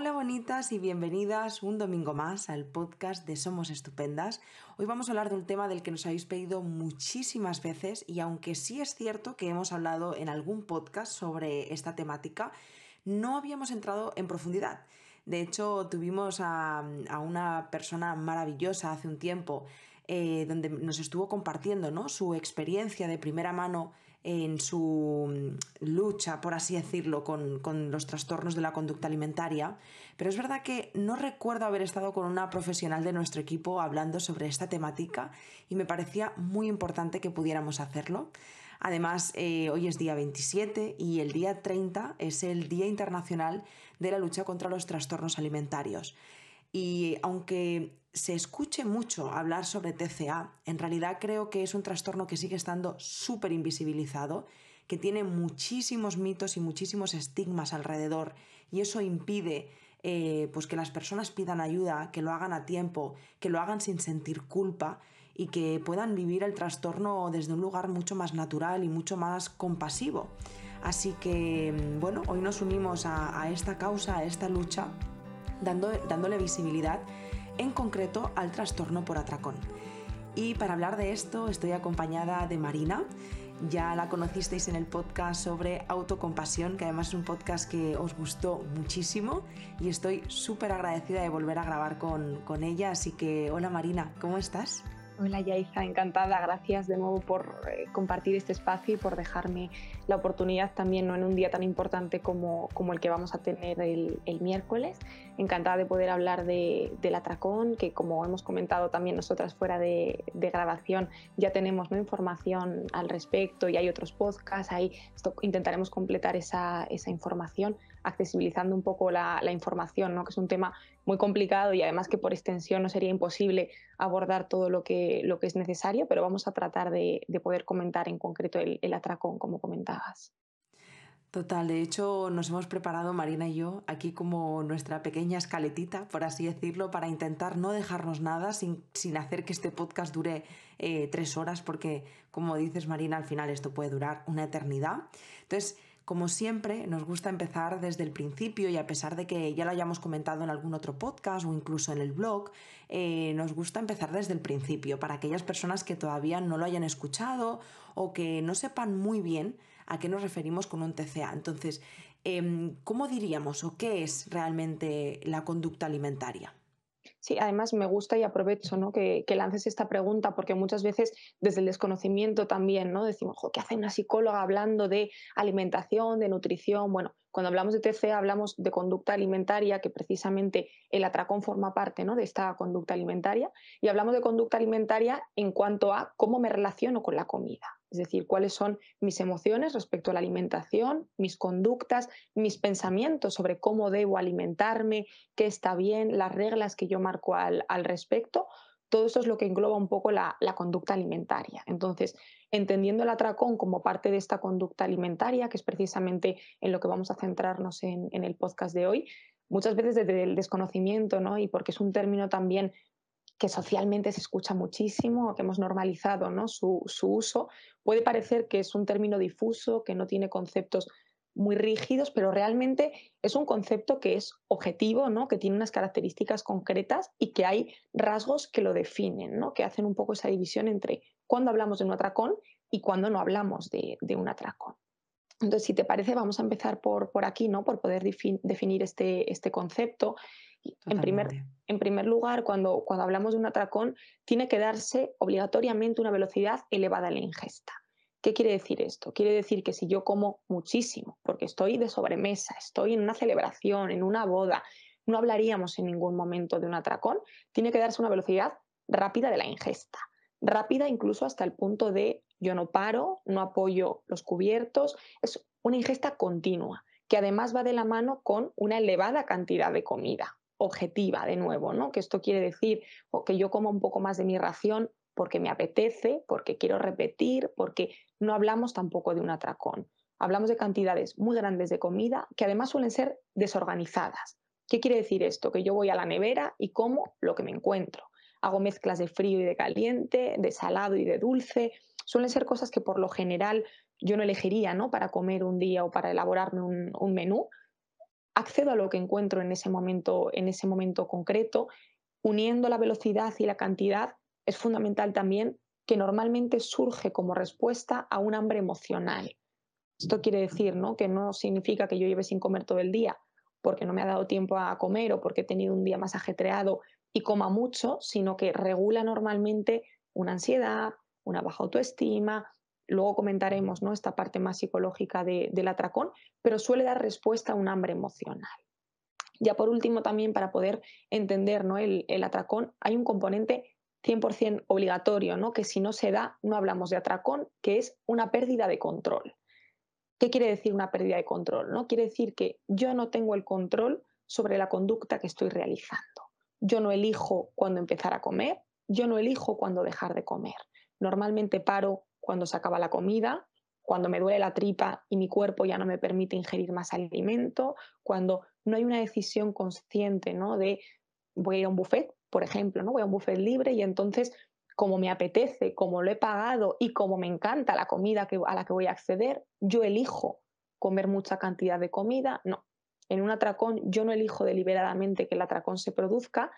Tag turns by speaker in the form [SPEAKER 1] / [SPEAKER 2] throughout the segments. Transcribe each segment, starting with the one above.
[SPEAKER 1] Hola bonitas y bienvenidas un domingo más al podcast de Somos Estupendas. Hoy vamos a hablar de un tema del que nos habéis pedido muchísimas veces y aunque sí es cierto que hemos hablado en algún podcast sobre esta temática, no habíamos entrado en profundidad. De hecho, tuvimos a, una persona maravillosa hace un tiempo eh, donde nos estuvo compartiendo ¿no? su experiencia de primera mano en su mm, lucha, por así decirlo, con, los trastornos de la conducta alimentaria, pero es verdad que no recuerdo haber estado con una profesional de nuestro equipo hablando sobre esta temática y me parecía muy importante que pudiéramos hacerlo. Además, eh, hoy es día 27 y el día 30 es el Día Internacional de la Lucha contra los Trastornos Alimentarios. Y aunque se escuche mucho hablar sobre TCA, en realidad creo que es un trastorno que sigue estando súper invisibilizado, que tiene muchísimos mitos y muchísimos estigmas alrededor y eso impide eh, pues que las personas pidan ayuda, que lo hagan a tiempo, que lo hagan sin sentir culpa y que puedan vivir el trastorno desde un lugar mucho más natural y mucho más compasivo. Así que, bueno, hoy nos unimos a, a esta causa, a esta lucha dándole visibilidad en concreto al trastorno por atracón. Y para hablar de esto estoy acompañada de Marina. Ya la conocisteis en el podcast sobre autocompasión, que además es un podcast que os gustó muchísimo y estoy súper agradecida de volver a grabar con, con ella. Así que, hola Marina, ¿cómo estás?
[SPEAKER 2] Hola Yaiza, encantada. Gracias de nuevo por eh, compartir este espacio y por dejarme la oportunidad también ¿no? en un día tan importante como, como el que vamos a tener el, miércoles. Encantada de poder hablar de, del atracón, que como hemos comentado también nosotras fuera de, grabación, ya tenemos ¿no? información al respecto y hay otros podcasts, ahí intentaremos completar esa, esa información accesibilizando un poco la, información, ¿no? que es un tema muy complicado y además que por extensión no sería imposible abordar todo lo que, lo que es necesario, pero vamos a tratar de, poder comentar en concreto el, atracón, como comentabas.
[SPEAKER 1] Total, de hecho nos hemos preparado Marina y yo aquí como nuestra pequeña escaletita, por así decirlo, para intentar no dejarnos nada sin, sin hacer que este podcast dure eh, tres horas, porque como dices Marina, al final esto puede durar una eternidad. Entonces, como siempre, nos gusta empezar desde el principio y a pesar de que ya lo hayamos comentado en algún otro podcast o incluso en el blog, eh, nos gusta empezar desde el principio para aquellas personas que todavía no lo hayan escuchado o que no sepan muy bien a qué nos referimos con un TCA. Entonces, em, ¿cómo diríamos o qué es realmente la conducta alimentaria?
[SPEAKER 2] Sí, además me gusta y aprovecho ¿no? que, lances esta pregunta porque muchas veces desde el desconocimiento también ¿no? decimos, ¿qué hace una psicóloga hablando de alimentación, de nutrición? Bueno, cuando hablamos de TCA hablamos de conducta alimentaria, que precisamente el atracón forma parte ¿no? de esta conducta alimentaria, y hablamos de conducta alimentaria en cuanto a cómo me relaciono con la comida. Es decir, cuáles son mis emociones respecto a la alimentación, mis conductas, mis pensamientos sobre cómo debo alimentarme, qué está bien, las reglas que yo marco al, respecto. Todo eso es lo que engloba un poco la, conducta alimentaria. Entonces, entendiendo el atracón como parte de esta conducta alimentaria, que es precisamente en lo que vamos a centrarnos en, en el podcast de hoy, muchas veces desde el desconocimiento, ¿no? Y porque es un término también que socialmente se escucha muchísimo, que hemos normalizado ¿no? su, uso, puede parecer que es un término difuso, que no tiene conceptos muy rígidos, pero realmente es un concepto que es objetivo, ¿no? que tiene unas características concretas y que hay rasgos que lo definen, ¿no? que hacen un poco esa división entre cuando hablamos de un atracón y cuando no hablamos de, un atracón. Entonces, si te parece, vamos a empezar por, por aquí, ¿no? por poder definir este, este concepto en primer, en primer, lugar, cuando, cuando hablamos de un atracón, tiene que darse obligatoriamente una velocidad elevada en la ingesta. ¿Qué quiere decir esto? Quiere decir que si yo como muchísimo, porque estoy de sobremesa, estoy en una celebración, en una boda, no hablaríamos en ningún momento de un atracón, tiene que darse una velocidad rápida de la ingesta. Rápida incluso hasta el punto de yo no paro, no apoyo los cubiertos, es una ingesta continua, que además va de la mano con una elevada cantidad de comida objetiva, de nuevo, ¿no? Que esto quiere decir que yo como un poco más de mi ración porque me apetece, porque quiero repetir, porque no hablamos tampoco de un atracón. Hablamos de cantidades muy grandes de comida que además suelen ser desorganizadas. ¿Qué quiere decir esto? Que yo voy a la nevera y como lo que me encuentro. Hago mezclas de frío y de caliente, de salado y de dulce. Suelen ser cosas que por lo general yo no elegiría ¿no? para comer un día o para elaborarme un menú, accedo a lo que encuentro en ese momento, en ese momento concreto, uniendo la velocidad y la cantidad, es fundamental también que normalmente surge como respuesta a un hambre emocional. Esto quiere decir ¿no? que no significa que yo lleve sin comer todo el día porque no me ha dado tiempo a comer o porque he tenido un día más ajetreado y coma mucho, sino que regula normalmente una ansiedad, una baja autoestima. Luego comentaremos ¿no? esta parte más psicológica del atracón, pero suele dar respuesta a un hambre emocional. Ya por último, también para poder entender ¿no? el, atracón, hay un componente 100% obligatorio, ¿no? que si no se da, no hablamos de atracón, que es una pérdida de control. ¿Qué quiere decir una pérdida de control? ¿no? Quiere decir que yo no tengo el control sobre la conducta que estoy realizando. Yo no elijo cuándo empezar a comer, yo no elijo cuándo dejar de comer. Normalmente paro cuando se acaba la comida, cuando me duele la tripa y mi cuerpo ya no me permite ingerir más alimento, cuando no hay una decisión consciente ¿no? de voy a ir a un buffet, por ejemplo, ¿no? voy a un buffet libre y entonces como me apetece, como lo he pagado y como me encanta la comida a la que voy a acceder, yo elijo comer mucha cantidad de comida. No, en un atracón yo no elijo deliberadamente que el atracón se produzca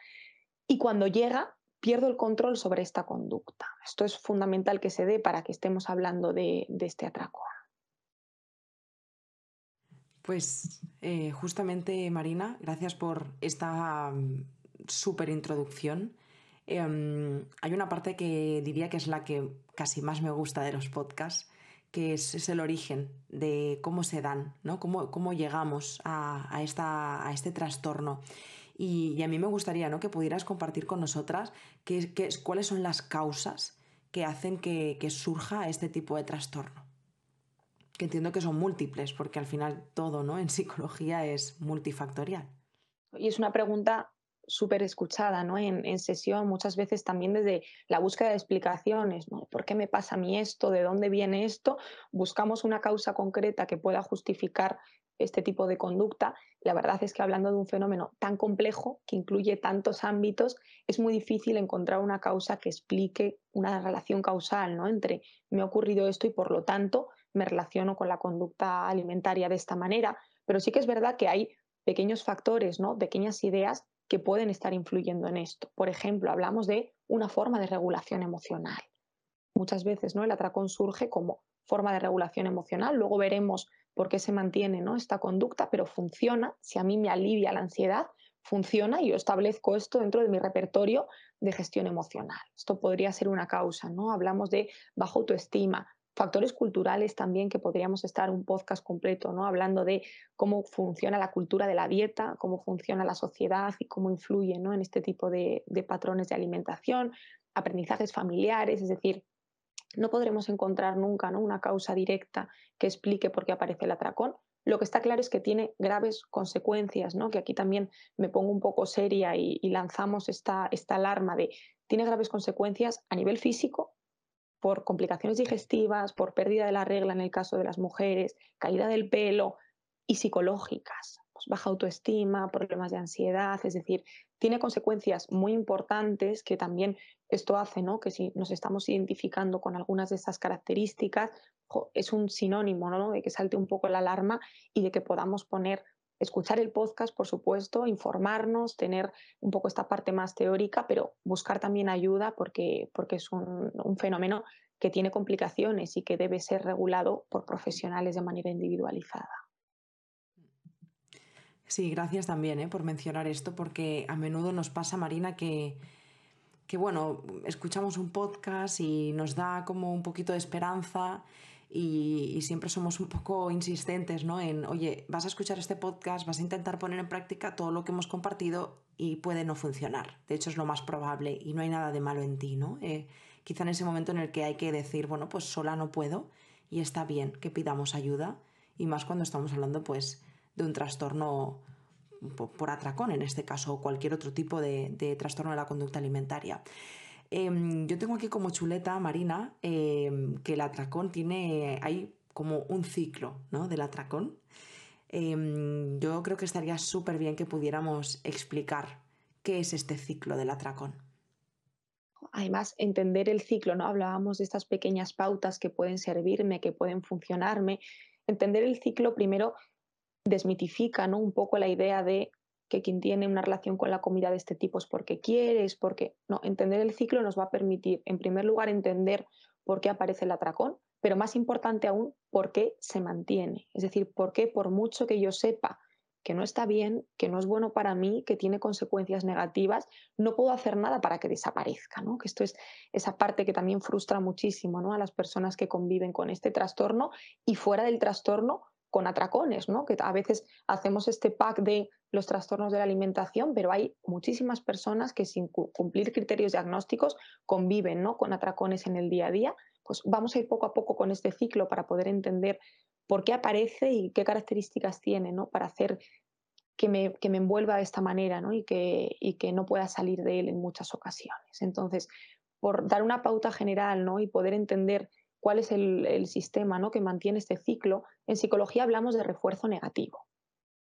[SPEAKER 2] y cuando llega pierdo el control sobre esta conducta. Esto es fundamental que se dé para que estemos hablando de, este atracón.
[SPEAKER 1] Pues eh, justamente, Marina, gracias por esta mm, súper introducción. Em, hay una parte que diría que es la que casi más me gusta de los podcasts, que es, el origen de cómo se dan, ¿no? cómo, cómo llegamos a, esta, a, este trastorno. Y, a mí me gustaría ¿no? que pudieras compartir con nosotras qué, qué, cuáles son las causas que hacen que, que surja este tipo de trastorno. Que entiendo que son múltiples, porque al final todo ¿no? en psicología es multifactorial.
[SPEAKER 2] Y es una pregunta súper escuchada ¿no? En, sesión, muchas veces también desde la búsqueda de explicaciones, ¿no? ¿por qué me pasa a mí esto? ¿De dónde viene esto? Buscamos una causa concreta que pueda justificar este tipo de conducta. La verdad es que hablando de un fenómeno tan complejo, que incluye tantos ámbitos, es muy difícil encontrar una causa que explique una relación causal ¿no? entre me ha ocurrido esto y por lo tanto me relaciono con la conducta alimentaria de esta manera. Pero sí que es verdad que hay pequeños factores, ¿no? pequeñas ideas que pueden estar influyendo en esto. Por ejemplo, hablamos de una forma de regulación emocional. Muchas veces ¿no? el atracón surge como forma de regulación emocional, luego veremos por qué se mantiene ¿no? esta conducta, pero funciona, si a mí me alivia la ansiedad, funciona y yo establezco esto dentro de mi repertorio de gestión emocional. Esto podría ser una causa, ¿no? Hablamos de baja autoestima, factores culturales también que podríamos estar un podcast completo, ¿no? Hablando de cómo funciona la cultura de la dieta, cómo funciona la sociedad y cómo influye ¿no? en este tipo de, patrones de alimentación, aprendizajes familiares, es decir, no podremos encontrar nunca ¿no? una causa directa que explique por qué aparece el atracón. Lo que está claro es que tiene graves consecuencias, ¿no? que aquí también me pongo un poco seria y, y lanzamos esta, esta alarma de tiene graves consecuencias a nivel físico, por complicaciones digestivas, por pérdida de la regla en el caso de las mujeres, caída del pelo y psicológicas, pues baja autoestima, problemas de ansiedad, es decir, tiene consecuencias muy importantes que también esto hace ¿no? que si nos estamos identificando con algunas de estas características, es un sinónimo ¿no? de que salte un poco la alarma y de que podamos poner escuchar el podcast, por supuesto, informarnos, tener un poco esta parte más teórica, pero buscar también ayuda porque, porque es un, fenómeno que tiene complicaciones y que debe ser regulado por profesionales de manera individualizada.
[SPEAKER 1] Sí, gracias también ¿eh? por mencionar esto, porque a menudo nos pasa, Marina, que, que, bueno, escuchamos un podcast y nos da como un poquito de esperanza y, siempre somos un poco insistentes ¿no? en, oye, vas a escuchar este podcast, vas a intentar poner en práctica todo lo que hemos compartido y puede no funcionar. De hecho, es lo más probable y no hay nada de malo en ti. ¿no? Eh, quizá en ese momento en el que hay que decir, bueno, pues sola no puedo y está bien que pidamos ayuda y más cuando estamos hablando pues de un trastorno por atracón, en este caso, o cualquier otro tipo de, trastorno de la conducta alimentaria. Em, yo tengo aquí como chuleta, Marina, em, que el atracón tiene, hay como un ciclo ¿no? del atracón. Em, yo creo que estaría súper bien que pudiéramos explicar qué es este ciclo del atracón.
[SPEAKER 2] Además, entender el ciclo, ¿no? Hablábamos de estas pequeñas pautas que pueden servirme, que pueden funcionarme. Entender el ciclo primero desmitifica ¿no? un poco la idea de que quien tiene una relación con la comida de este tipo es porque quiere, es porque... No, entender el ciclo nos va a permitir, en primer lugar, entender por qué aparece el atracón, pero más importante aún, por qué se mantiene. Es decir, por qué por mucho que yo sepa que no está bien, que no es bueno para mí, que tiene consecuencias negativas, no puedo hacer nada para que desaparezca, ¿no? Que esto es esa parte que también frustra muchísimo, ¿no? A las personas que conviven con este trastorno y fuera del trastorno con atracones, ¿no? Que a veces hacemos este pack de los trastornos de la alimentación, pero hay muchísimas personas que sin cumplir criterios diagnósticos conviven, ¿no? Con atracones en el día a día. Pues vamos a ir poco a poco con este ciclo para poder entender por qué aparece y qué características tiene, ¿no? Para hacer que me, que me envuelva de esta manera, ¿no? Y que, y que no pueda salir de él en muchas ocasiones. Entonces, por dar una pauta general, ¿no? Y poder entender cuál es el, sistema ¿no? que mantiene este ciclo, en psicología hablamos de refuerzo negativo.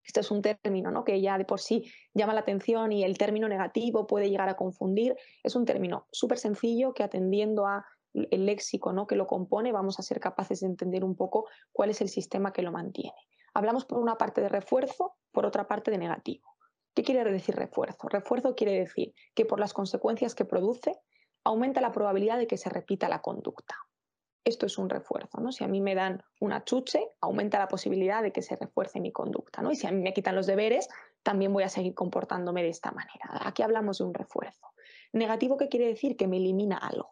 [SPEAKER 2] Este es un término ¿no? que ya de por sí llama la atención y el término negativo puede llegar a confundir. Es un término súper sencillo que atendiendo a el léxico ¿no? que lo compone vamos a ser capaces de entender un poco cuál es el sistema que lo mantiene. Hablamos por una parte de refuerzo, por otra parte de negativo. ¿Qué quiere decir refuerzo? Refuerzo quiere decir que por las consecuencias que produce aumenta la probabilidad de que se repita la conducta esto es un refuerzo, ¿no? Si a mí me dan una chuche, aumenta la posibilidad de que se refuerce mi conducta, ¿no? Y si a mí me quitan los deberes, también voy a seguir comportándome de esta manera. Aquí hablamos de un refuerzo. Negativo, ¿qué quiere decir? Que me elimina algo.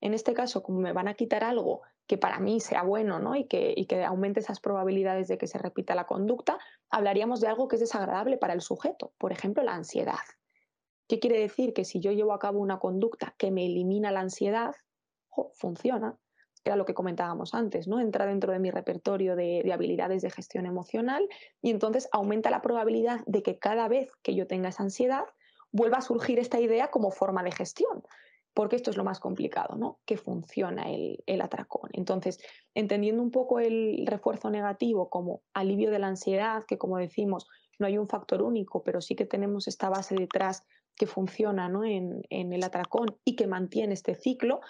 [SPEAKER 2] En este caso, como me van a quitar algo que para mí sea bueno ¿no? y, que, y que aumente esas probabilidades de que se repita la conducta, hablaríamos de algo que es desagradable para el sujeto, por ejemplo, la ansiedad. ¿Qué quiere decir? Que si yo llevo a cabo una conducta que me elimina la ansiedad, funciona, era lo que comentábamos antes, ¿no? Entra dentro de mi repertorio de, habilidades de gestión emocional y entonces aumenta la probabilidad de que cada vez que yo tenga esa ansiedad vuelva a surgir esta idea como forma de gestión, porque esto es lo más complicado, ¿no? Que funciona el, atracón. Entonces, entendiendo un poco el refuerzo negativo como alivio de la ansiedad, que como decimos, no hay un factor único, pero sí que tenemos esta base detrás que funciona ¿no? en el atracón y que mantiene este ciclo,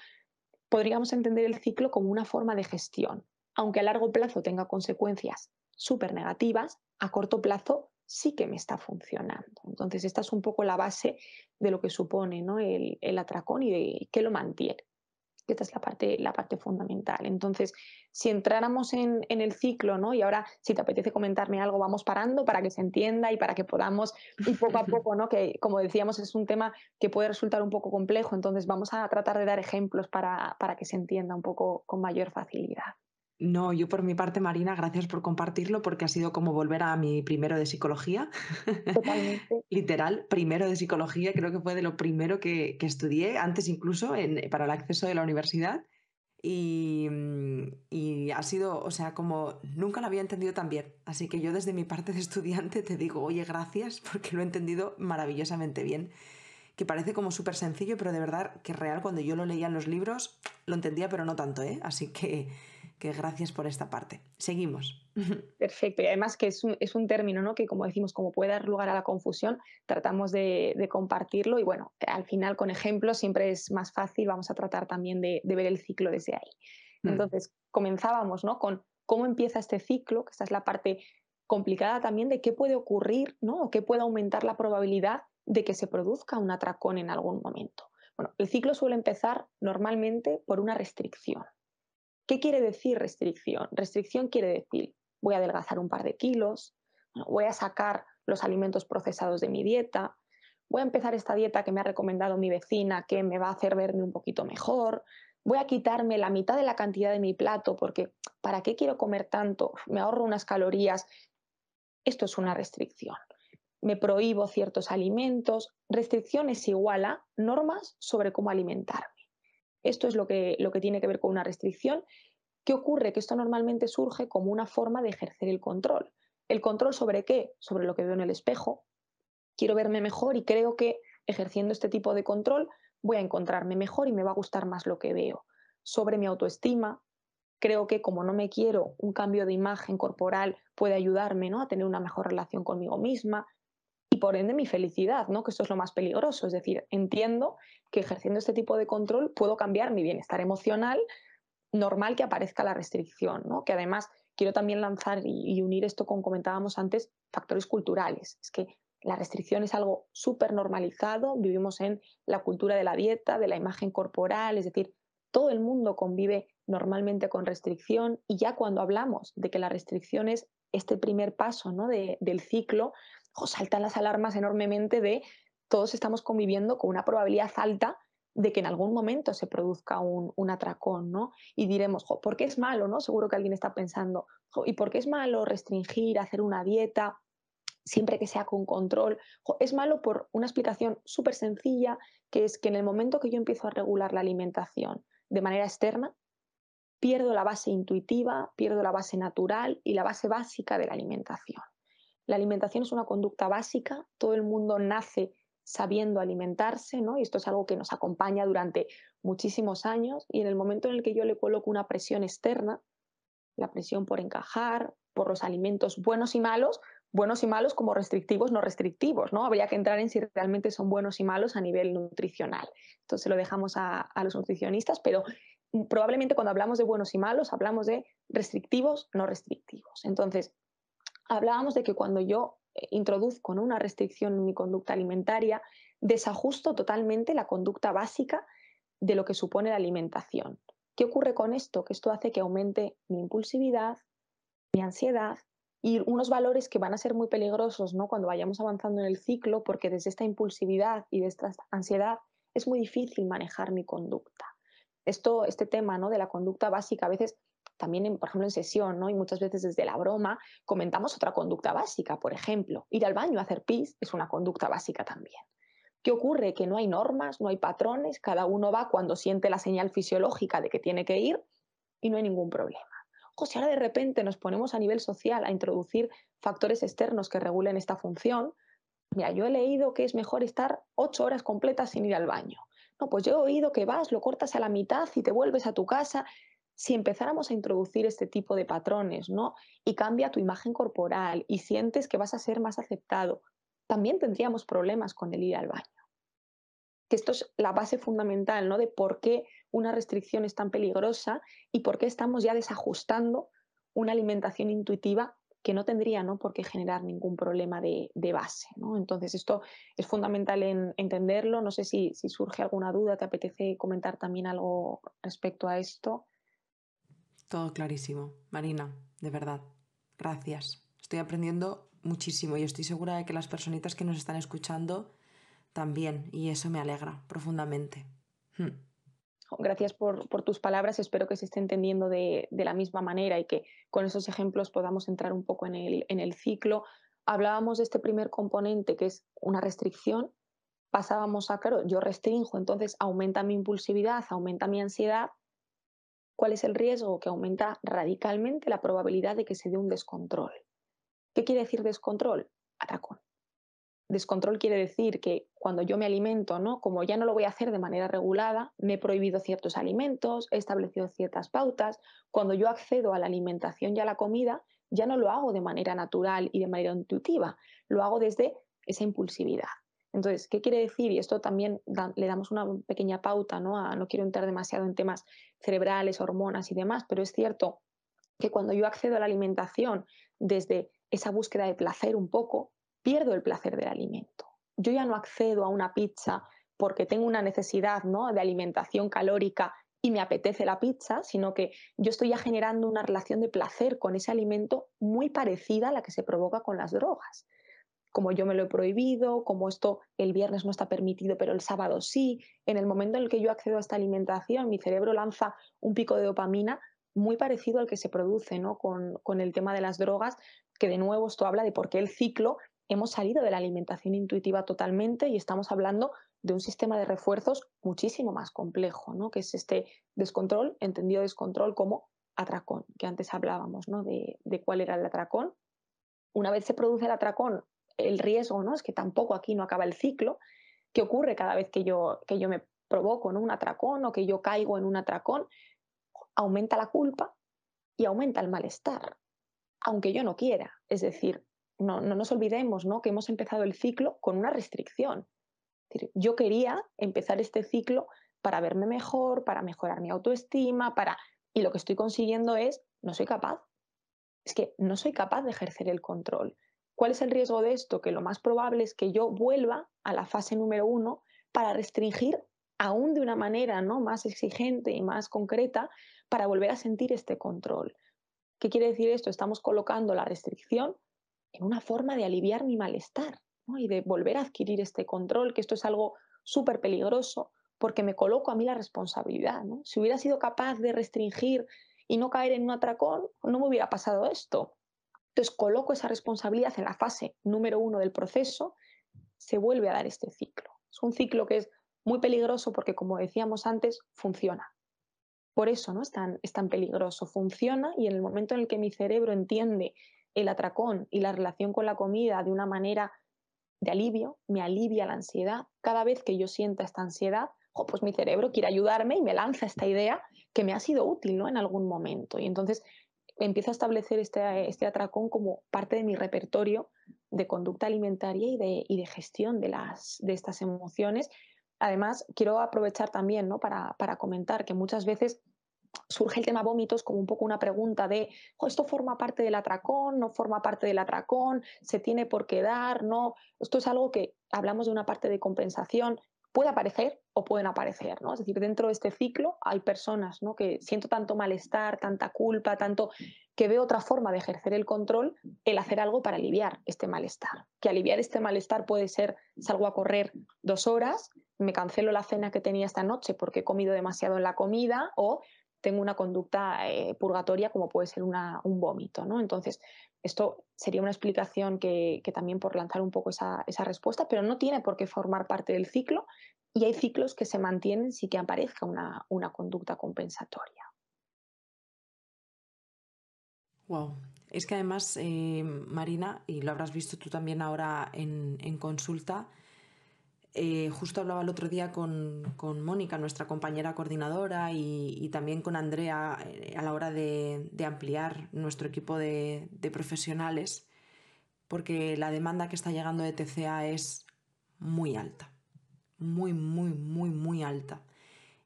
[SPEAKER 2] podríamos entender el ciclo como una forma de gestión. Aunque a largo plazo tenga consecuencias súper negativas, a corto plazo sí que me está funcionando. Entonces, esta es un poco la base de lo que supone ¿no? el, el atracón y de qué lo mantiene. Esta es la parte, la parte fundamental. Entonces, si entráramos en, el ciclo, ¿no? Y ahora, si te apetece comentarme algo, vamos parando para que se entienda y para que podamos ir poco a poco, ¿no? Que, como decíamos, es un tema que puede resultar un poco complejo, entonces vamos a tratar de dar ejemplos para, para que se entienda un poco con mayor facilidad.
[SPEAKER 1] No, yo por mi parte, Marina, gracias por compartirlo porque ha sido como volver a mi primero de psicología.
[SPEAKER 2] Totalmente.
[SPEAKER 1] Literal, primero de psicología, creo que fue de lo primero que, estudié, antes incluso para el acceso de la universidad. Y, y, ha sido, o sea, como nunca lo había entendido tan bien. Así que yo desde mi parte de estudiante te digo, oye, gracias porque lo he entendido maravillosamente bien. Que parece como súper sencillo, pero de verdad que real, cuando yo lo leía en los libros, lo entendía, pero no tanto, ¿eh? Así que que gracias por esta parte. Seguimos.
[SPEAKER 2] Perfecto. Y además que es un, es un, término, ¿no? Que como decimos, como puede dar lugar a la confusión, tratamos de, de, compartirlo y bueno, al final con ejemplos siempre es más fácil, vamos a tratar también de, de ver el ciclo desde ahí. Mm. Entonces, comenzábamos, ¿no? Con cómo empieza este ciclo, que esta es la parte complicada también de qué puede ocurrir, ¿no? O qué puede aumentar la probabilidad de que se produzca un atracón en algún momento. Bueno, el ciclo suele empezar normalmente por una restricción. ¿Qué quiere decir restricción? Restricción quiere decir, voy a adelgazar un par de kilos, voy a sacar los alimentos procesados de mi dieta, voy a empezar esta dieta que me ha recomendado mi vecina que me va a hacer verme un poquito mejor, voy a quitarme la mitad de la cantidad de mi plato porque ¿para qué quiero comer tanto? Me ahorro unas calorías. Esto es una restricción. Me prohíbo ciertos alimentos. Restricción es igual a normas sobre cómo alimentarme. Esto es lo que, lo que tiene que ver con una restricción. ¿Qué ocurre? Que esto normalmente surge como una forma de ejercer el control. ¿El control sobre qué? Sobre lo que veo en el espejo. Quiero verme mejor y creo que ejerciendo este tipo de control voy a encontrarme mejor y me va a gustar más lo que veo. Sobre mi autoestima, creo que como no me quiero, un cambio de imagen corporal puede ayudarme ¿no? a tener una mejor relación conmigo misma por ende mi felicidad, ¿no? que esto es lo más peligroso. Es decir, entiendo que ejerciendo este tipo de control puedo cambiar mi bienestar emocional, normal que aparezca la restricción, ¿no? que además quiero también lanzar y, unir esto con comentábamos antes, factores culturales. Es que la restricción es algo súper normalizado, vivimos en la cultura de la dieta, de la imagen corporal, es decir, todo el mundo convive normalmente con restricción y ya cuando hablamos de que la restricción es este primer paso ¿no? del ciclo, saltan las alarmas enormemente de todos estamos conviviendo con una probabilidad alta de que en algún momento se produzca un, atracón, ¿no? Y diremos, ¿por qué es malo, no? Seguro que alguien está pensando, ¿y por qué es malo restringir, hacer una dieta? siempre que sea con control. Es malo por una explicación súper sencilla, que es que en el momento que yo empiezo a regular la alimentación de manera externa, pierdo la base intuitiva, pierdo la base natural y la base básica de la alimentación. La alimentación es una conducta básica, todo el mundo nace sabiendo alimentarse, ¿no? Y esto es algo que nos acompaña durante muchísimos años y en el momento en el que yo le coloco una presión externa, la presión por encajar, por los alimentos buenos y malos, buenos y malos como restrictivos, no restrictivos, ¿no? Habría que entrar en si realmente son buenos y malos a nivel nutricional. Entonces lo dejamos a, a los nutricionistas, pero probablemente cuando hablamos de buenos y malos hablamos de restrictivos, no restrictivos. Entonces, hablábamos de que cuando yo eh, introduzco una restricción en mi conducta alimentaria, desajusto totalmente la conducta básica de lo que supone la alimentación. ¿Qué ocurre con esto? Que esto hace que aumente mi impulsividad, mi ansiedad y unos valores que van a ser muy peligrosos ¿no? cuando vayamos avanzando en el ciclo, porque desde esta impulsividad y de esta ansiedad es muy difícil manejar mi conducta. Esto, este tema ¿no? de la conducta básica a veces también, por ejemplo, en sesión, ¿no? y muchas veces desde la broma, comentamos otra conducta básica. Por ejemplo, ir al baño a hacer pis es una conducta básica también. ¿Qué ocurre? Que no hay normas, no hay patrones, cada uno va cuando siente la señal fisiológica de que tiene que ir y no hay ningún problema. O si ahora de repente nos ponemos a nivel social a introducir factores externos que regulen esta función, mira, yo he leído que es mejor estar ocho horas completas sin ir al baño. No, pues yo he oído que vas, lo cortas a la mitad y te vuelves a tu casa si empezáramos a introducir este tipo de patrones, ¿no? Y cambia tu imagen corporal y sientes que vas a ser más aceptado, también tendríamos problemas con el ir al baño. Que esto es la base fundamental, ¿no? De por qué una restricción es tan peligrosa y por qué estamos ya desajustando una alimentación intuitiva que no tendría ¿no? por qué generar ningún problema de, base. Entonces, esto es fundamental en entenderlo. No sé si, si, surge alguna duda, te apetece comentar también algo respecto a esto.
[SPEAKER 1] Todo clarísimo. Marina, de verdad, gracias. Estoy aprendiendo muchísimo y estoy segura de que las personitas que nos están escuchando también, y eso me alegra profundamente. Hmm.
[SPEAKER 2] Gracias por, tus palabras, espero que se esté entendiendo de, la misma manera y que con esos ejemplos podamos entrar un poco en el, ciclo. Hablábamos de este primer componente que es una restricción, pasábamos a, claro, yo restringo, entonces aumenta mi impulsividad, aumenta mi ansiedad ¿Cuál es el riesgo? Que aumenta radicalmente la probabilidad de que se dé un descontrol. ¿Qué quiere decir descontrol? Atracón. Descontrol quiere decir que cuando yo me alimento, ¿no? como ya no lo voy a hacer de manera regulada, me he prohibido ciertos alimentos, he establecido ciertas pautas, cuando yo accedo a la alimentación y a la comida, ya no lo hago de manera natural y de manera intuitiva, lo hago desde esa impulsividad. Entonces, ¿qué quiere decir? Y esto también le damos una pequeña pauta, ¿no? no quiero entrar demasiado en temas cerebrales, hormonas y demás, pero es cierto que cuando yo accedo a la alimentación desde esa búsqueda de placer un poco, pierdo el placer del alimento. Yo ya no accedo a una pizza porque tengo una necesidad ¿no? de alimentación calórica y me apetece la pizza, sino que yo estoy ya generando una relación de placer con ese alimento muy parecida a la que se provoca con las drogas como yo me lo he prohibido, como esto el viernes no está permitido, pero el sábado sí. En el momento en el que yo accedo a esta alimentación, mi cerebro lanza un pico de dopamina muy parecido al que se produce ¿no? con, con el tema de las drogas, que de nuevo esto habla de por qué el ciclo hemos salido de la alimentación intuitiva totalmente y estamos hablando de un sistema de refuerzos muchísimo más complejo, ¿no? que es este descontrol, entendido descontrol como atracón, que antes hablábamos ¿no? de, de cuál era el atracón. Una vez se produce el atracón el riesgo, ¿no? Es que tampoco aquí no acaba el ciclo. ¿Qué ocurre cada vez que yo, que yo me provoco un atracón o que yo caigo en un atracón? Aumenta la culpa y aumenta el malestar, aunque yo no quiera. Es decir, no, no nos olvidemos ¿no? que hemos empezado el ciclo con una restricción. yo quería empezar este ciclo para verme mejor, para mejorar mi autoestima, para... y lo que estoy consiguiendo es, no soy capaz. es que no soy capaz de ejercer el control. ¿Cuál es el riesgo de esto? Que lo más probable es que yo vuelva a la fase número uno para restringir aún de una manera ¿no? más exigente y más concreta para volver a sentir este control. ¿Qué quiere decir esto? Estamos colocando la restricción en una forma de aliviar mi malestar y de volver a adquirir este control, que esto es algo súper peligroso porque me coloco a mí la responsabilidad. Si hubiera sido capaz de restringir y no caer en un atracón, no me hubiera pasado esto. Entonces coloco esa responsabilidad en la fase número uno del proceso, se vuelve a dar este ciclo. Es un ciclo que es muy peligroso porque, como decíamos antes, funciona. Por eso ¿no? es, tan, es tan peligroso. Funciona y en el momento en el que mi cerebro entiende el atracón y la relación con la comida de una manera de alivio, me alivia la ansiedad. Cada vez que yo sienta esta ansiedad, pues mi cerebro quiere ayudarme y me lanza esta idea que me ha sido útil ¿no? en algún momento. Y entonces empiezo a establecer este, este atracón como parte de mi repertorio de conducta alimentaria y de, y de gestión de, las, de estas emociones. Además, quiero aprovechar también ¿no? para, comentar que muchas veces surge el tema vómitos como un poco una pregunta de esto forma parte del atracón, no forma parte del atracón, se tiene por qué dar, no. Esto es algo que hablamos de una parte de compensación, puede aparecer o pueden aparecer, ¿no? Es decir, dentro de este ciclo hay personas ¿no? que siento tanto malestar, tanta culpa, tanto que veo otra forma de ejercer el control, el hacer algo para aliviar este malestar. Que aliviar este malestar puede ser salgo a correr dos horas, me cancelo la cena que tenía esta noche porque he comido demasiado en la comida o tengo una conducta eh, purgatoria como puede ser un vómito. ¿no? Entonces, esto sería una explicación que, también por lanzar un poco esa, respuesta, pero no tiene por qué formar parte del ciclo y hay ciclos que se mantienen sin que aparezca una, conducta compensatoria.
[SPEAKER 1] Wow. Es que además, eh, Marina, y lo habrás visto tú también ahora en, en consulta, eh, justo hablaba el otro día con, Mónica, nuestra compañera coordinadora, y, también con Andrea eh, a la hora de, ampliar nuestro equipo de, profesionales, porque la demanda que está llegando de TCA es muy alta, muy, muy, muy, muy alta.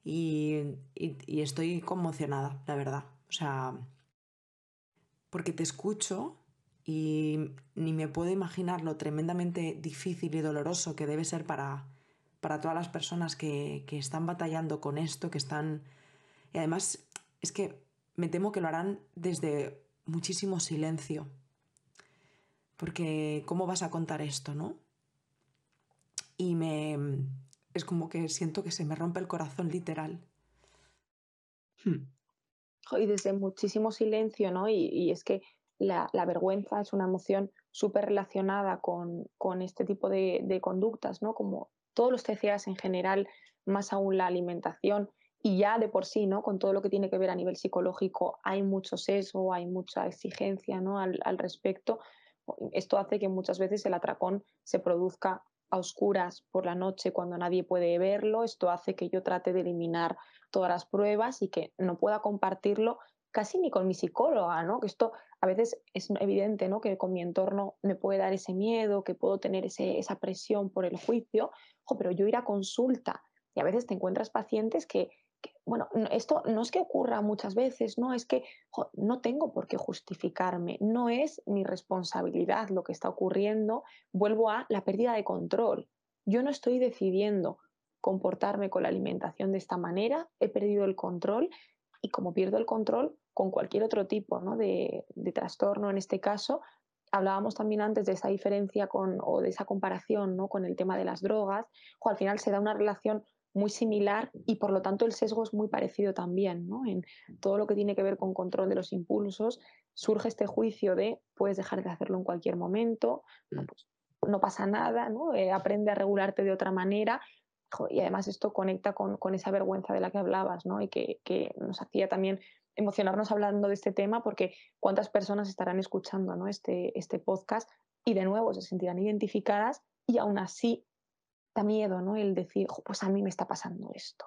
[SPEAKER 1] Y, y estoy conmocionada, la verdad. O sea, porque te escucho y ni me puedo imaginar lo tremendamente difícil y doloroso que debe ser para, para todas las personas que, están batallando con esto, que están... Y además es que me temo que lo harán desde muchísimo silencio. Porque ¿cómo vas a contar esto, no? Y me... Es como que siento que se me rompe el corazón literal.
[SPEAKER 2] Hmm. Y desde muchísimo silencio, ¿no? y es que la, vergüenza es una emoción súper relacionada con, este tipo de, conductas, ¿no? Como todos los TCAs en general, más aún la alimentación, y ya de por sí, ¿no? Con todo lo que tiene que ver a nivel psicológico, hay mucho sesgo, hay mucha exigencia, ¿no? Al, al respecto. Esto hace que muchas veces el atracón se produzca a oscuras por la noche cuando nadie puede verlo. Esto hace que yo trate de eliminar todas las pruebas y que no pueda compartirlo casi ni con mi psicóloga, ¿no? Que esto a veces es evidente, ¿no? Que con mi entorno me puede dar ese miedo, que puedo tener esa presión por el juicio, pero yo ir a consulta y a veces te encuentras pacientes que, bueno, esto no es que ocurra muchas veces, no, es que no tengo por qué justificarme, no es mi responsabilidad lo que está ocurriendo, vuelvo a la pérdida de control. Yo no estoy decidiendo comportarme con la alimentación de esta manera, he perdido el control y como pierdo el control, con cualquier otro tipo de, trastorno en este caso. Hablábamos también antes de esa diferencia con, o de esa comparación ¿no? con el tema de las drogas. O al final se da una relación muy similar y por lo tanto el sesgo es muy parecido también. ¿no? En todo lo que tiene que ver con control de los impulsos, surge este juicio de puedes dejar de hacerlo en cualquier momento, no, mm. pues, no pasa nada, ¿no? Eh, aprende a regularte de otra manera. Y además esto conecta con, con, esa vergüenza de la que hablabas, ¿no? Y que, que nos hacía también emocionarnos hablando de este tema porque cuántas personas estarán escuchando ¿no? este, este podcast y de nuevo se sentirán identificadas y aún así da miedo ¿no? el decir, pues a mí me está pasando esto.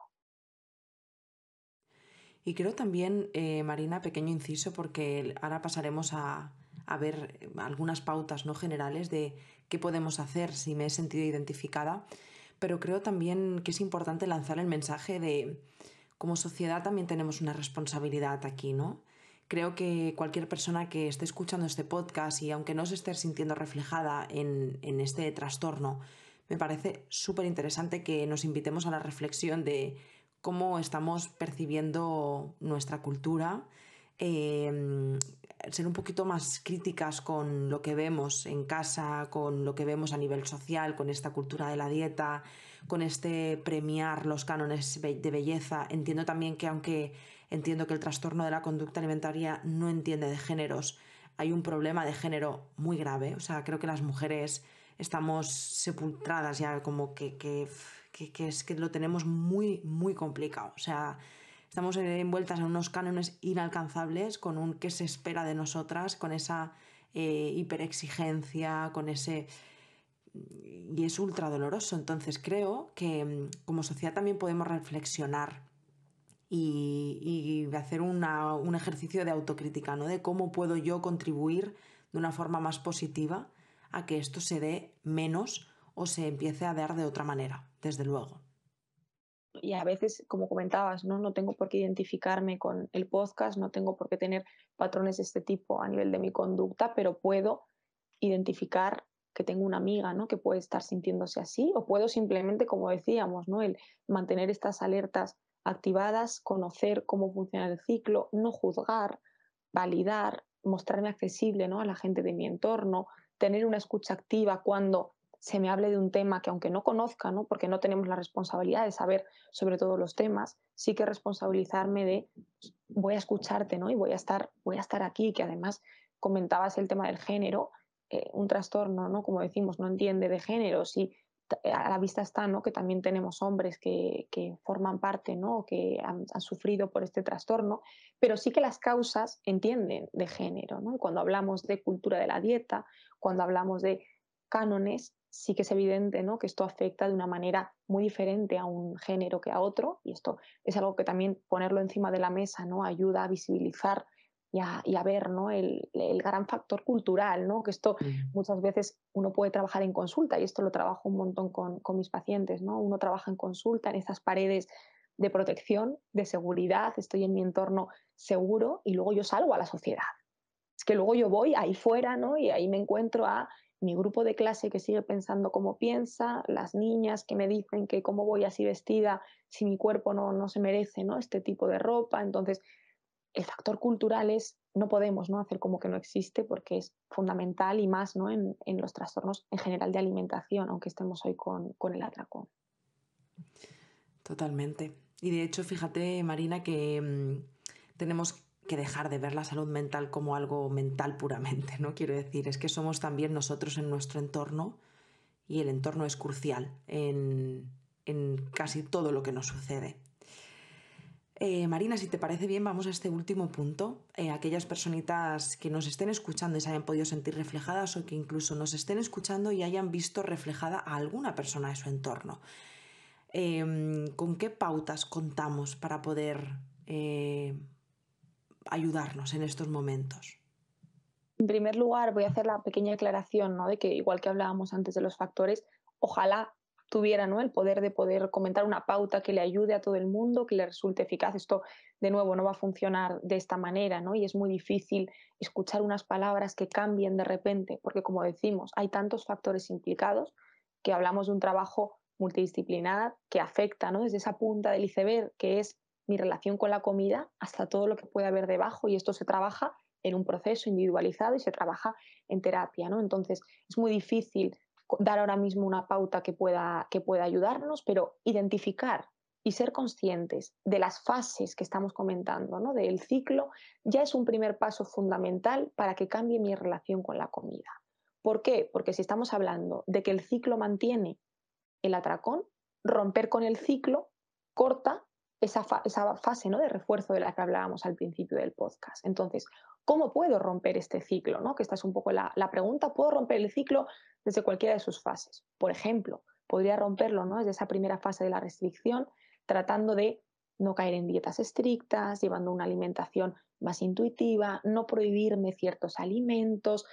[SPEAKER 1] Y creo también, eh, Marina, pequeño inciso, porque ahora pasaremos a, a, ver algunas pautas no generales de qué podemos hacer si me he sentido identificada, pero creo también que es importante lanzar el mensaje de como sociedad también tenemos una responsabilidad aquí, ¿no? creo que cualquier persona que esté escuchando este podcast y aunque no se esté sintiendo reflejada en, en este trastorno, me parece súper interesante que nos invitemos a la reflexión de cómo estamos percibiendo nuestra cultura, em, ser un poquito más críticas con lo que vemos en casa, con lo que vemos a nivel social, con esta cultura de la dieta, con este premiar los cánones de belleza. Entiendo también que aunque entiendo que el trastorno de la conducta alimentaria no entiende de géneros, hay un problema de género muy grave. O sea, creo que las mujeres estamos sepultadas ya como que, que que, es que lo tenemos muy, muy complicado. O sea, estamos envueltas en unos cánones inalcanzables con un qué se espera de nosotras, con esa eh, hiperexigencia, con ese... Y es ultra doloroso. Entonces creo que mm, como sociedad también podemos reflexionar y, y hacer una, un ejercicio de autocrítica, ¿no? De cómo puedo yo contribuir de una forma más positiva a que esto se dé menos o se empiece a dar de otra manera, desde luego.
[SPEAKER 2] Y a veces, como comentabas, ¿no? no tengo por qué identificarme con el podcast, no tengo por qué tener patrones de este tipo a nivel de mi conducta, pero puedo identificar que tengo una amiga ¿no? que puede estar sintiéndose así, o puedo simplemente, como decíamos, ¿no? el mantener estas alertas activadas, conocer cómo funciona el ciclo, no juzgar, validar, mostrarme accesible ¿no? a la gente de mi entorno, tener una escucha activa cuando se me hable de un tema que aunque no conozca, ¿no? porque no tenemos la responsabilidad de saber sobre todos los temas, sí que responsabilizarme de pues, voy a escucharte ¿no? y voy a, estar, voy a estar aquí, que además comentabas el tema del género, eh, un trastorno, ¿no? como decimos, no entiende de género, y a la vista está ¿no? que también tenemos hombres que, que forman parte, ¿no? que han, han, sufrido por este trastorno, pero sí que las causas entienden de género. ¿no? Cuando hablamos de cultura de la dieta, cuando hablamos de cánones, sí que es evidente ¿no? que esto afecta de una manera muy diferente a un género que a otro, y esto es algo que también ponerlo encima de la mesa ¿no? ayuda a visibilizar y a, ver ¿no? el, gran factor cultural, ¿no? que esto muchas veces uno puede trabajar en consulta, y esto lo trabajo un montón con, con mis pacientes, ¿no? uno trabaja en consulta, en estas paredes de protección, de seguridad, estoy en mi entorno seguro y luego yo salgo a la sociedad. Es que luego yo voy ahí fuera ¿no? y ahí me encuentro a mi grupo de clase que sigue pensando como piensa, las niñas que me dicen que cómo voy así vestida si mi cuerpo no, no se merece ¿no? este tipo de ropa. Entonces, el factor cultural es, no podemos ¿no? hacer como que no existe porque es fundamental y más ¿no? en, en los trastornos en general de alimentación, aunque estemos hoy con, con el atracón.
[SPEAKER 1] Totalmente. Y de hecho, fíjate, Marina, que mmm, tenemos que dejar de ver la salud mental como algo mental puramente, ¿no? Quiero decir, es que somos también nosotros en nuestro entorno y el entorno es crucial en, en casi todo lo que nos sucede. Eh, Marina, si te parece bien, vamos a este último punto. Eh, aquellas personitas que nos estén escuchando y se hayan podido sentir reflejadas o que incluso nos estén escuchando y hayan visto reflejada a alguna persona de su entorno. Eh, ¿Con qué pautas contamos para poder ayudarnos en estos momentos?
[SPEAKER 2] En primer lugar, voy a hacer la pequeña aclaración, ¿no? De que igual que hablábamos antes de los factores, ojalá tuviera ¿no? el poder de poder comentar una pauta que le ayude a todo el mundo, que le resulte eficaz. Esto, de nuevo, no va a funcionar de esta manera, ¿no? Y es muy difícil escuchar unas palabras que cambien de repente, porque como decimos, hay tantos factores implicados que hablamos de un trabajo multidisciplinar que afecta, ¿no? Desde esa punta del iceberg que es mi relación con la comida hasta todo lo que puede haber debajo y esto se trabaja en un proceso individualizado y se trabaja en terapia, ¿no? Entonces es muy difícil dar ahora mismo una pauta que pueda, que pueda ayudarnos, pero identificar y ser conscientes de las fases que estamos comentando, ¿no? del ciclo, ya es un primer paso fundamental para que cambie mi relación con la comida. ¿Por qué? Porque si estamos hablando de que el ciclo mantiene el atracón, romper con el ciclo corta esa, esa fase ¿no? de refuerzo de la que hablábamos al principio del podcast. Entonces, ¿cómo puedo romper este ciclo? ¿no? Que esta es un poco la, la, pregunta. ¿Puedo romper el ciclo desde cualquiera de sus fases? Por ejemplo, podría romperlo ¿no? desde esa primera fase de la restricción, tratando de no caer en dietas estrictas, llevando una alimentación más intuitiva, no prohibirme ciertos alimentos,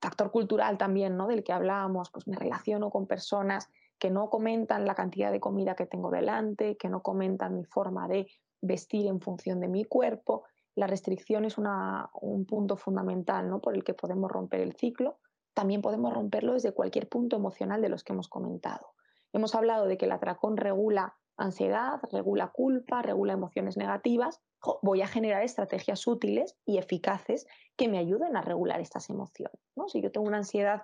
[SPEAKER 2] factor cultural también, ¿no? Del que hablábamos, pues me relaciono con personas que no comentan la cantidad de comida que tengo delante, que no comentan mi forma de vestir en función de mi cuerpo. la restricción es un punto fundamental ¿no? por el que podemos romper el ciclo. También podemos romperlo desde cualquier punto emocional de los que hemos comentado. Hemos hablado de que el atracón regula ansiedad, regula culpa, regula emociones negativas. voy a generar estrategias útiles y eficaces que me ayuden a regular estas emociones. ¿no? Si yo tengo una ansiedad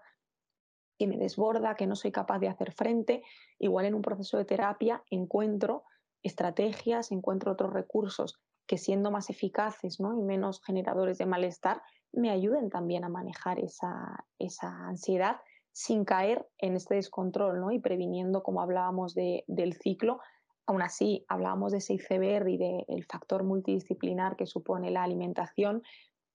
[SPEAKER 2] que me desborda, que no soy capaz de hacer frente, igual en un proceso de terapia encuentro estrategias, encuentro otros recursos que siendo más eficaces ¿no? y menos generadores de malestar, me ayuden también a manejar esa, ansiedad sin caer en este descontrol ¿no? y previniendo, como hablábamos del ciclo. Aún así, hablábamos de ese iceberg y del factor multidisciplinar que supone la alimentación.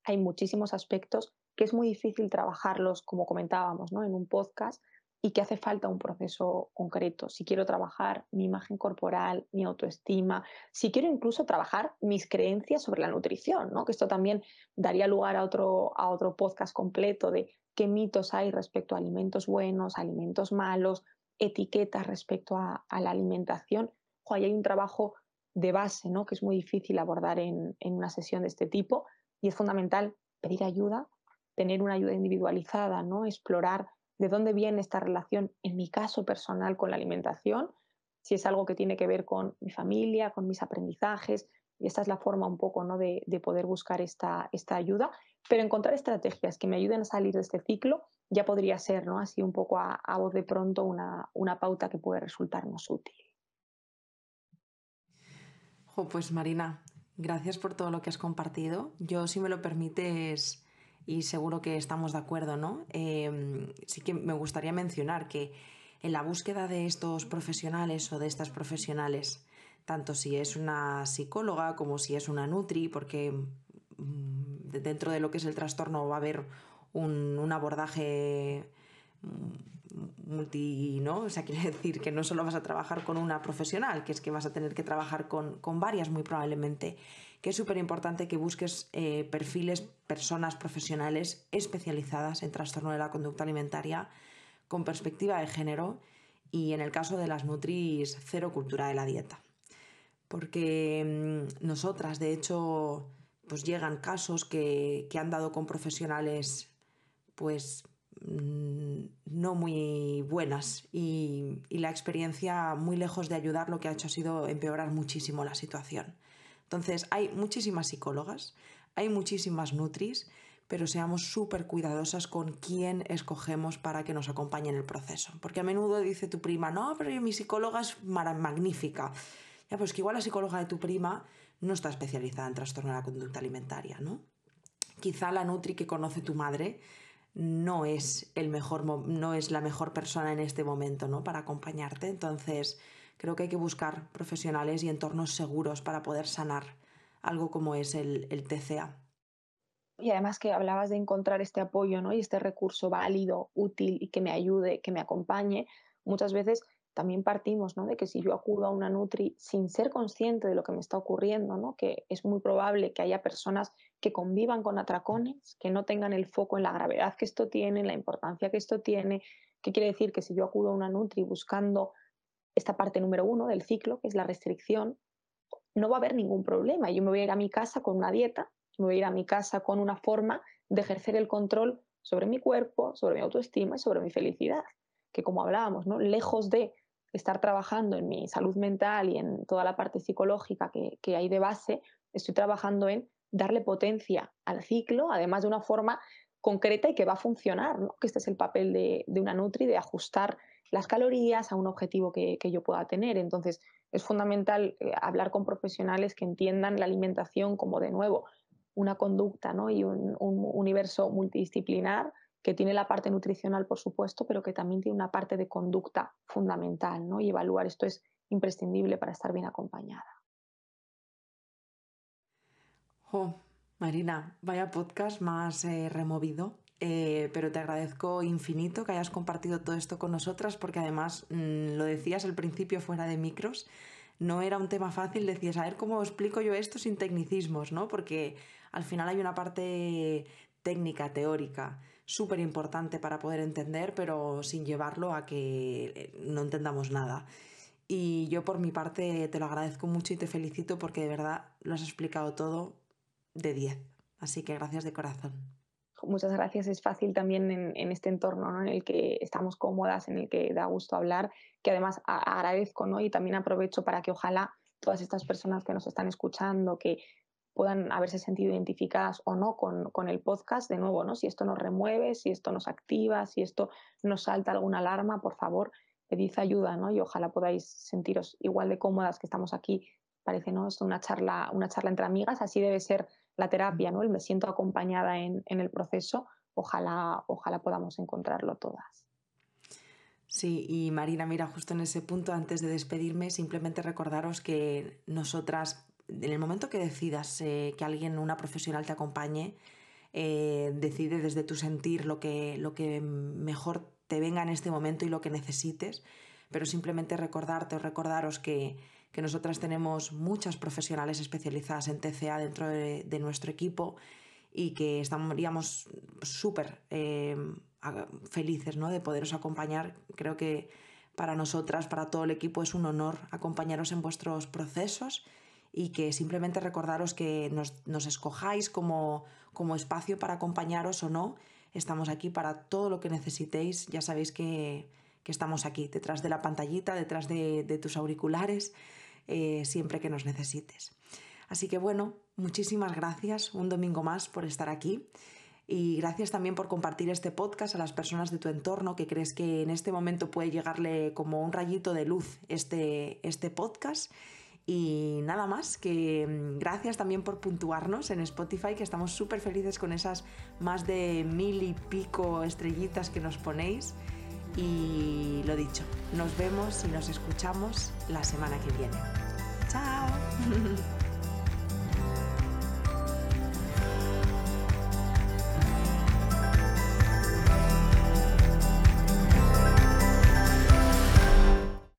[SPEAKER 2] Hay muchísimos aspectos que es muy difícil trabajarlos, como comentábamos, ¿no? en un podcast, y que hace falta un proceso concreto. Si quiero trabajar mi imagen corporal, mi autoestima, si quiero incluso trabajar mis creencias sobre la nutrición, ¿no? que esto también daría lugar a otro, a otro podcast completo de qué mitos hay respecto a alimentos buenos, alimentos malos, etiquetas respecto a, la alimentación. ahí hay un trabajo de base ¿no? que es muy difícil abordar en, en una sesión de este tipo y es fundamental pedir ayuda, tener una ayuda individualizada, ¿no? explorar de dónde viene esta relación, en mi caso personal, con la alimentación, si es algo que tiene que ver con mi familia, con mis aprendizajes, y esta es la forma un poco ¿no? de, poder buscar esta, esta ayuda, pero encontrar estrategias que me ayuden a salir de este ciclo ya podría ser, ¿no? Así un poco a, voz de pronto una, una pauta que puede resultarnos útil.
[SPEAKER 1] pues Marina, gracias por todo lo que has compartido. Yo, si me lo permites, y seguro que estamos de acuerdo, ¿no? Em, sí que me gustaría mencionar que en la búsqueda de estos profesionales o de estas profesionales, tanto si es una psicóloga como si es una nutri, porque mm, dentro de lo que es el trastorno va a haber un, abordaje mm, multi, ¿no? O sea, quiere decir que no solo vas a trabajar con una profesional, que es que vas a tener que trabajar con, con varias muy probablemente que es súper importante que busques eh, perfiles, personas profesionales especializadas en trastorno de la conducta alimentaria con perspectiva de género y en el caso de las Nutris, cero cultura de la dieta. Porque mm, nosotras, de hecho, pues llegan casos que, han dado con profesionales pues mm, no muy buenas y, y, la experiencia muy lejos de ayudar lo que ha hecho ha sido empeorar muchísimo la situación. Entonces, hay muchísimas psicólogas, hay muchísimas nutris, pero seamos súper cuidadosas con quién escogemos para que nos acompañe en el proceso. Porque a menudo dice tu prima, no, pero mi psicóloga es magnífica. Ya, pues que igual la psicóloga de tu prima no está especializada en trastorno de la conducta alimentaria, ¿no? Quizá la nutri que conoce tu madre no es el mejor no es la mejor persona en este momento, ¿no? Para acompañarte. Entonces, creo que hay que buscar profesionales y entornos seguros para poder sanar algo como es el, TCA.
[SPEAKER 2] Y además que hablabas de encontrar este apoyo ¿no? y este recurso válido, útil y que me ayude, que me acompañe, muchas veces también partimos ¿no? de que si yo acudo a una Nutri sin ser consciente de lo que me está ocurriendo, ¿no? que es muy probable que haya personas que convivan con atracones, que no tengan el foco en la gravedad que esto tiene, en la importancia que esto tiene. ¿Qué quiere decir? Que si yo acudo a una Nutri buscando esta parte número uno del ciclo, que es la restricción, no va a haber ningún problema. Yo me voy a ir a mi casa con una dieta, me voy a ir a mi casa con una forma de ejercer el control sobre mi cuerpo, sobre mi autoestima y sobre mi felicidad. Que como hablábamos, ¿no? lejos de estar trabajando en mi salud mental y en toda la parte psicológica que, hay de base, estoy trabajando en darle potencia al ciclo, además de una forma concreta y que va a funcionar, ¿no? que este es el papel de, de una Nutri, de ajustar las calorías a un objetivo que, yo pueda tener. Entonces, es fundamental eh, hablar con profesionales que entiendan la alimentación como, de nuevo, una conducta ¿no? y un, universo multidisciplinar que tiene la parte nutricional, por supuesto, pero que también tiene una parte de conducta fundamental, ¿no? Y evaluar esto es imprescindible para estar bien acompañada.
[SPEAKER 1] Marina, vaya podcast más eh, removido. Eh, pero te agradezco infinito que hayas compartido todo esto con nosotras porque además mm, lo decías al principio fuera de micros, no era un tema fácil, decías, a ver cómo explico yo esto sin tecnicismos, ¿no? Porque al final hay una parte técnica, teórica, súper importante para poder entender, pero sin llevarlo a que eh, no entendamos nada. Y yo por mi parte te lo agradezco mucho y te felicito porque de verdad lo has explicado todo de 10. Así que gracias de corazón.
[SPEAKER 2] Muchas gracias. Es fácil también en, este entorno en el que estamos cómodas, en el que da gusto hablar, que además agradezco ¿no? y también aprovecho para que ojalá todas estas personas que nos están escuchando, que puedan haberse sentido identificadas o no con, el podcast, de nuevo, ¿no? si esto nos remueve, si esto nos activa, si esto nos salta alguna alarma, por favor, pedid ayuda ¿no? y ojalá podáis sentiros igual de cómodas que estamos aquí. Parece ¿no? Esto una charla, una charla entre amigas, así debe ser la terapia, ¿no? el me siento acompañada en, en el proceso. Ojalá, ojalá podamos encontrarlo todas.
[SPEAKER 1] Sí, y Marina, mira, justo en ese punto, antes de despedirme, simplemente recordaros que nosotras, en el momento que decidas eh, que alguien, una profesional, te acompañe, eh, decide desde tu sentir lo que, lo que mejor te venga en este momento y lo que necesites, pero simplemente recordarte o recordaros que, que nosotras tenemos muchas profesionales especializadas en TCA dentro de, nuestro equipo y que estaríamos súper eh, felices ¿no? de poderos acompañar. Creo que para nosotras, para todo el equipo, es un honor acompañaros en vuestros procesos y que simplemente recordaros que nos, nos escojáis como, como espacio para acompañaros o no Estamos aquí para todo lo que necesitéis. Ya sabéis que, estamos aquí, detrás de la pantallita, detrás de, tus auriculares, eh, siempre que nos necesites. Así que bueno, muchísimas gracias un domingo más por estar aquí. Y gracias también por compartir este podcast a las personas de tu entorno que crees que en este momento puede llegarle como un rayito de luz este, este podcast y nada más, que mm, gracias también por puntuarnos en Spotify, que estamos súper felices con esas más de mil y pico estrellitas que nos ponéis. Y lo dicho, nos vemos y nos escuchamos la semana que viene. ¡Chao!